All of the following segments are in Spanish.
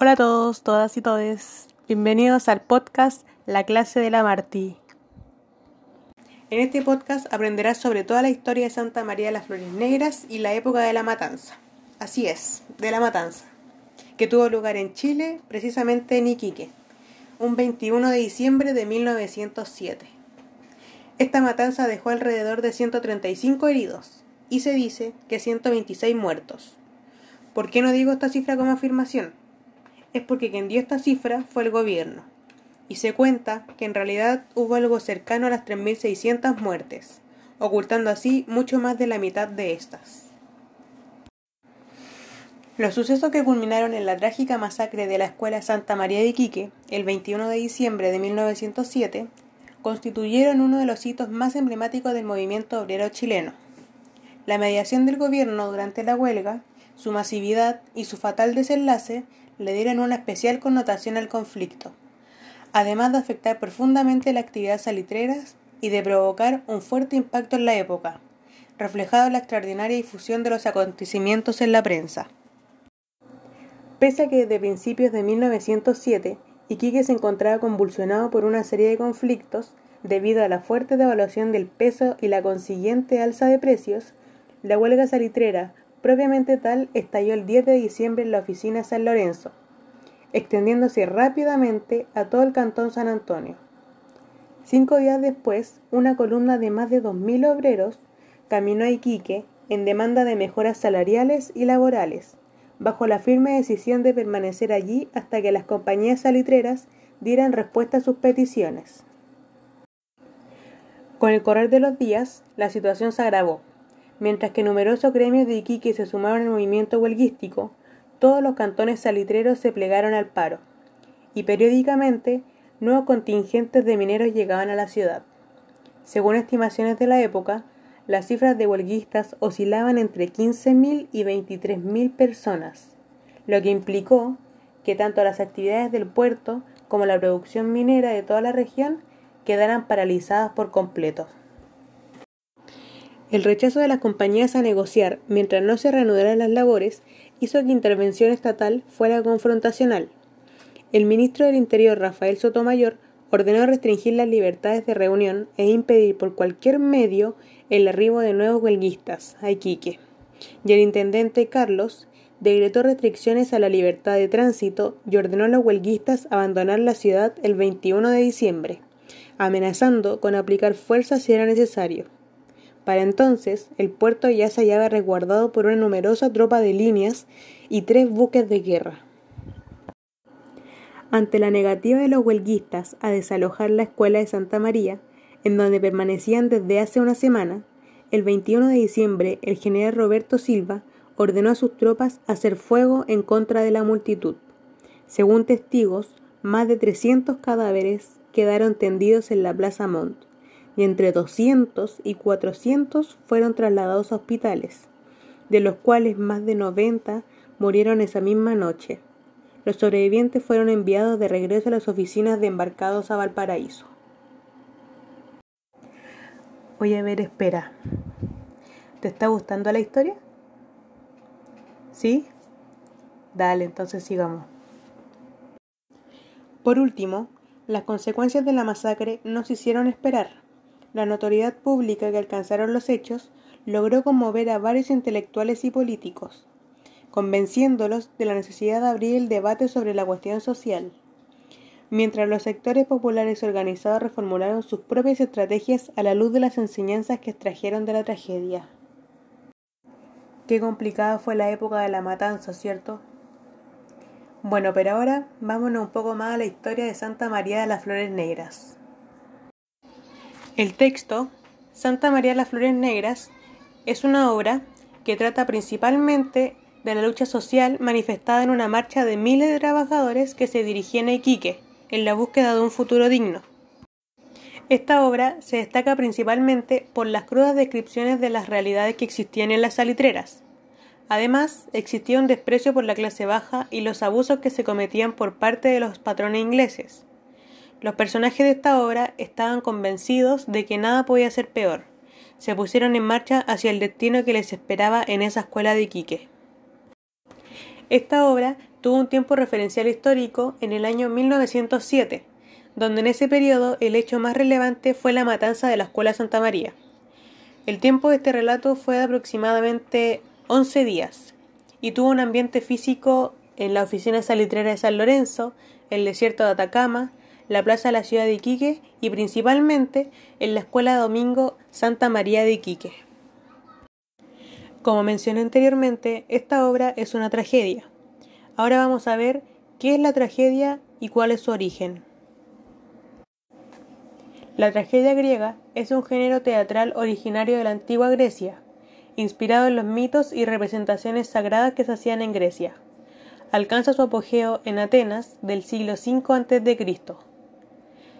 Hola a todos, todas y todes. Bienvenidos al podcast La clase de la Martí. En este podcast aprenderás sobre toda la historia de Santa María de las Flores Negras y la época de la matanza. Así es, de la matanza, que tuvo lugar en Chile, precisamente en Iquique, un 21 de diciembre de 1907. Esta matanza dejó alrededor de 135 heridos y se dice que 126 muertos. ¿Por qué no digo esta cifra como afirmación? Es porque quien dio esta cifra fue el gobierno, y se cuenta que en realidad hubo algo cercano a las 3.600 muertes, ocultando así mucho más de la mitad de estas. Los sucesos que culminaron en la trágica masacre de la Escuela Santa María de Iquique, el 21 de diciembre de 1907, constituyeron uno de los hitos más emblemáticos del movimiento obrero chileno. La mediación del gobierno durante la huelga, su masividad y su fatal desenlace le dieron una especial connotación al conflicto, además de afectar profundamente la actividad salitrera y de provocar un fuerte impacto en la época, reflejado en la extraordinaria difusión de los acontecimientos en la prensa. Pese a que desde principios de 1907 Iquique se encontraba convulsionado por una serie de conflictos debido a la fuerte devaluación del peso y la consiguiente alza de precios, la huelga salitrera propiamente tal estalló el 10 de diciembre en la oficina San Lorenzo, extendiéndose rápidamente a todo el cantón San Antonio. Cinco días después, una columna de más de 2.000 obreros caminó a Iquique en demanda de mejoras salariales y laborales, bajo la firme decisión de permanecer allí hasta que las compañías salitreras dieran respuesta a sus peticiones. Con el correr de los días, la situación se agravó Mientras que numerosos gremios de Iquique se sumaron al movimiento huelguístico, todos los cantones salitreros se plegaron al paro, y periódicamente nuevos contingentes de mineros llegaban a la ciudad. Según estimaciones de la época, las cifras de huelguistas oscilaban entre 15.000 y 23.000 personas, lo que implicó que tanto las actividades del puerto como la producción minera de toda la región quedaran paralizadas por completo. El rechazo de las compañías a negociar mientras no se reanudaran las labores hizo que intervención estatal fuera confrontacional. El ministro del Interior, Rafael Sotomayor, ordenó restringir las libertades de reunión e impedir por cualquier medio el arribo de nuevos huelguistas a Iquique. Y el intendente Carlos decretó restricciones a la libertad de tránsito y ordenó a los huelguistas abandonar la ciudad el 21 de diciembre, amenazando con aplicar fuerza si era necesario. Para entonces, el puerto ya se hallaba resguardado por una numerosa tropa de líneas y tres buques de guerra. Ante la negativa de los huelguistas a desalojar la escuela de Santa María, en donde permanecían desde hace una semana, el 21 de diciembre el general Roberto Silva ordenó a sus tropas hacer fuego en contra de la multitud. Según testigos, más de 300 cadáveres quedaron tendidos en la Plaza Montt y entre 200 y 400 fueron trasladados a hospitales, de los cuales más de 90 murieron esa misma noche. Los sobrevivientes fueron enviados de regreso a las oficinas de embarcados a Valparaíso. Oye, a ver, espera. ¿Te está gustando la historia? ¿Sí? Dale, entonces sigamos. Por último, las consecuencias de la masacre no se hicieron esperar. La notoriedad pública que alcanzaron los hechos logró conmover a varios intelectuales y políticos, convenciéndolos de la necesidad de abrir el debate sobre la cuestión social. Mientras los sectores populares organizados reformularon sus propias estrategias a la luz de las enseñanzas que extrajeron de la tragedia. Qué complicada fue la época de la matanza, ¿cierto? Bueno, pero ahora vámonos un poco más a la historia de Santa María de las Flores Negras. El texto, Santa María las Flores Negras, es una obra que trata principalmente de la lucha social manifestada en una marcha de miles de trabajadores que se dirigían a Iquique en la búsqueda de un futuro digno. Esta obra se destaca principalmente por las crudas descripciones de las realidades que existían en las salitreras. Además, existía un desprecio por la clase baja y los abusos que se cometían por parte de los patrones ingleses. Los personajes de esta obra estaban convencidos de que nada podía ser peor. Se pusieron en marcha hacia el destino que les esperaba en esa escuela de Iquique. Esta obra tuvo un tiempo referencial histórico en el año 1907, donde en ese periodo el hecho más relevante fue la matanza de la Escuela Santa María. El tiempo de este relato fue de aproximadamente 11 días y tuvo un ambiente físico en la oficina salitrera de San Lorenzo, el desierto de Atacama, la plaza de la ciudad de Iquique y principalmente en la escuela Domingo Santa María de Iquique. Como mencioné anteriormente, esta obra es una tragedia. Ahora vamos a ver qué es la tragedia y cuál es su origen. La tragedia griega es un género teatral originario de la antigua Grecia, inspirado en los mitos y representaciones sagradas que se hacían en Grecia. Alcanza su apogeo en Atenas del siglo V a.C.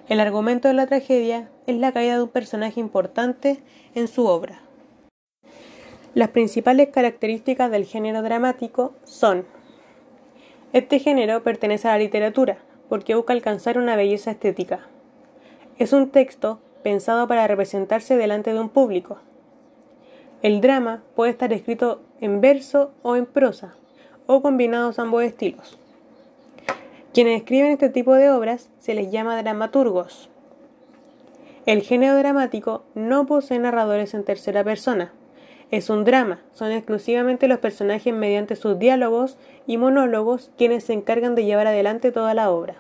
El argumento de la tragedia es la caída de un personaje importante en su obra. Las principales características del género dramático son Este género pertenece a la literatura porque busca alcanzar una belleza estética. Es un texto pensado para representarse delante de un público. El drama puede estar escrito en verso o en prosa, o combinados ambos estilos. Quienes escriben este tipo de obras se les llama dramaturgos. El género dramático no posee narradores en tercera persona. Es un drama, son exclusivamente los personajes mediante sus diálogos y monólogos quienes se encargan de llevar adelante toda la obra.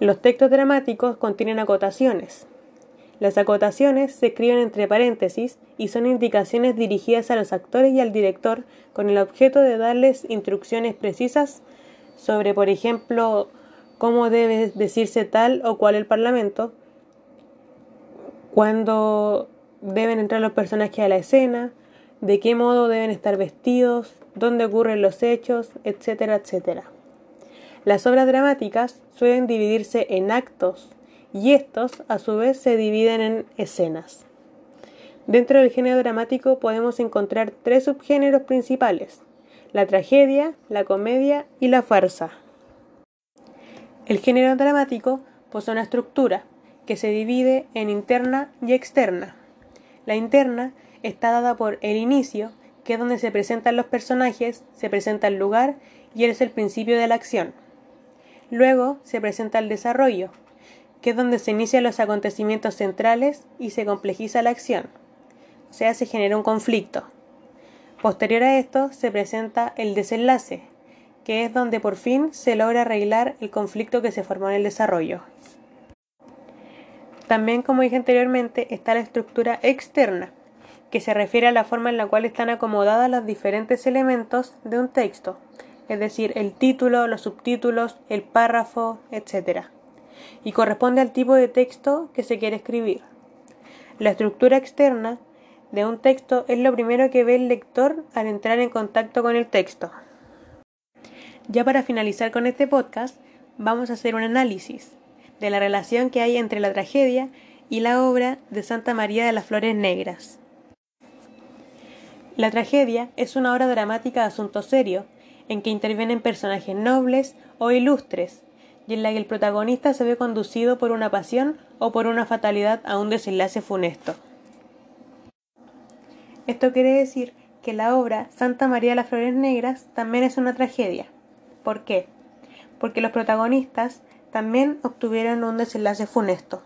Los textos dramáticos contienen acotaciones. Las acotaciones se escriben entre paréntesis y son indicaciones dirigidas a los actores y al director con el objeto de darles instrucciones precisas sobre, por ejemplo, cómo debe decirse tal o cual el Parlamento, cuándo deben entrar los personajes a la escena, de qué modo deben estar vestidos, dónde ocurren los hechos, etcétera, etcétera. Las obras dramáticas suelen dividirse en actos y estos a su vez se dividen en escenas. Dentro del género dramático podemos encontrar tres subgéneros principales, la tragedia, la comedia y la farsa. El género dramático posee una estructura que se divide en interna y externa. La interna está dada por el inicio, que es donde se presentan los personajes, se presenta el lugar y es el principio de la acción. Luego se presenta el desarrollo, que es donde se inician los acontecimientos centrales y se complejiza la acción o sea, se genera un conflicto. Posterior a esto se presenta el desenlace, que es donde por fin se logra arreglar el conflicto que se formó en el desarrollo. También, como dije anteriormente, está la estructura externa, que se refiere a la forma en la cual están acomodadas los diferentes elementos de un texto, es decir, el título, los subtítulos, el párrafo, etc. Y corresponde al tipo de texto que se quiere escribir. La estructura externa de un texto es lo primero que ve el lector al entrar en contacto con el texto. Ya para finalizar con este podcast, vamos a hacer un análisis de la relación que hay entre la tragedia y la obra de Santa María de las Flores Negras. La tragedia es una obra dramática de asunto serio, en que intervienen personajes nobles o ilustres, y en la que el protagonista se ve conducido por una pasión o por una fatalidad a un desenlace funesto. Esto quiere decir que la obra Santa María de las Flores Negras también es una tragedia. ¿Por qué? Porque los protagonistas también obtuvieron un desenlace funesto.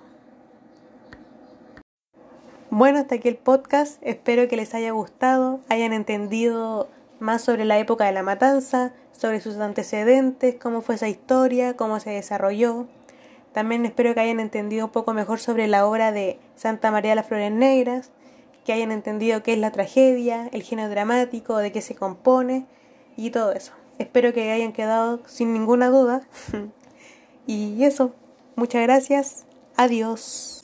Bueno, hasta aquí el podcast. Espero que les haya gustado, hayan entendido más sobre la época de la matanza, sobre sus antecedentes, cómo fue esa historia, cómo se desarrolló. También espero que hayan entendido un poco mejor sobre la obra de Santa María de las Flores Negras que hayan entendido qué es la tragedia, el género dramático, de qué se compone y todo eso. Espero que hayan quedado sin ninguna duda. y eso, muchas gracias. Adiós.